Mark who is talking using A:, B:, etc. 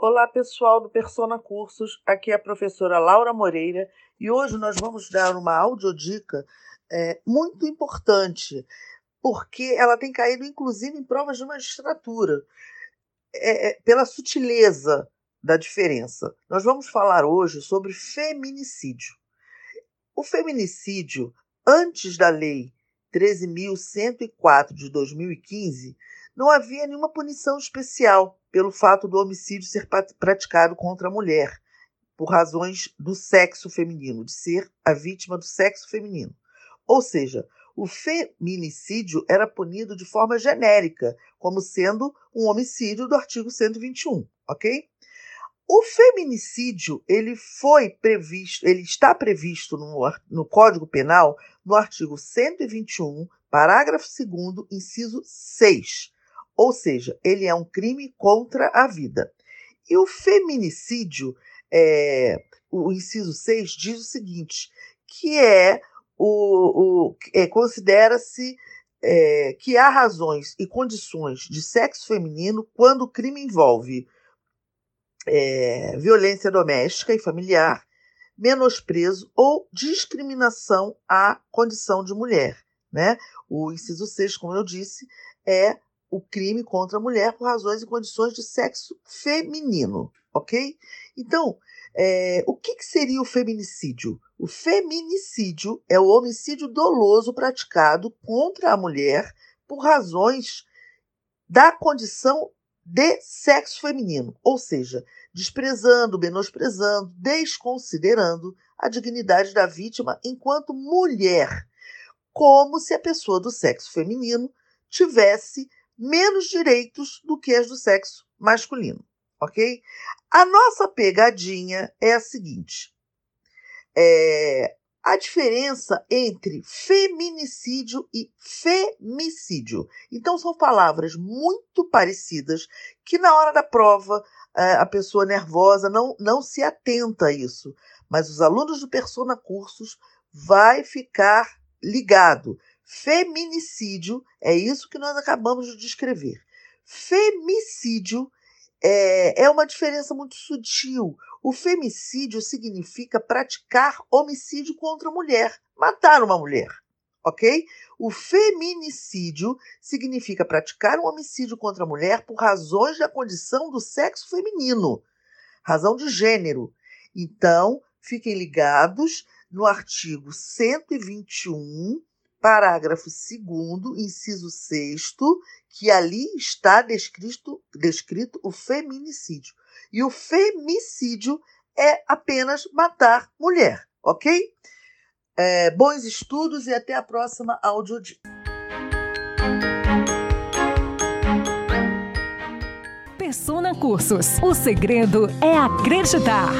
A: Olá, pessoal do Persona Cursos. Aqui é a professora Laura Moreira e hoje nós vamos dar uma audiodica é, muito importante, porque ela tem caído inclusive em provas de magistratura, é, é, pela sutileza da diferença. Nós vamos falar hoje sobre feminicídio. O feminicídio, antes da Lei 13.104 de 2015, não havia nenhuma punição especial pelo fato do homicídio ser praticado contra a mulher, por razões do sexo feminino, de ser a vítima do sexo feminino. Ou seja, o feminicídio era punido de forma genérica, como sendo um homicídio do artigo 121, ok? O feminicídio ele foi previsto, ele está previsto no, no Código Penal no artigo 121, parágrafo 2 inciso 6 ou seja, ele é um crime contra a vida. E o feminicídio, é, o inciso 6 diz o seguinte, que é o, o é, considera-se é, que há razões e condições de sexo feminino quando o crime envolve é, violência doméstica e familiar, menosprezo ou discriminação à condição de mulher. Né? O inciso 6, como eu disse, é o crime contra a mulher por razões e condições de sexo feminino, ok? Então, é, o que, que seria o feminicídio? O feminicídio é o homicídio doloso praticado contra a mulher por razões da condição de sexo feminino, ou seja, desprezando, menosprezando, desconsiderando a dignidade da vítima enquanto mulher, como se a pessoa do sexo feminino tivesse menos direitos do que as do sexo masculino, ok? A nossa pegadinha é a seguinte: é, a diferença entre feminicídio e femicídio. Então, são palavras muito parecidas que, na hora da prova, é, a pessoa nervosa não, não se atenta a isso. Mas os alunos do Persona Cursos vai ficar ligado. Feminicídio é isso que nós acabamos de descrever. Femicídio é, é uma diferença muito sutil. O femicídio significa praticar homicídio contra a mulher, matar uma mulher, ok? O feminicídio significa praticar um homicídio contra a mulher por razões da condição do sexo feminino, razão de gênero. Então, fiquem ligados no artigo 121 parágrafo 2, inciso 6, que ali está descrito, descrito o feminicídio. E o femicídio é apenas matar mulher, ok? É, bons estudos e até a próxima audiodica.
B: Persona Cursos. O segredo é acreditar.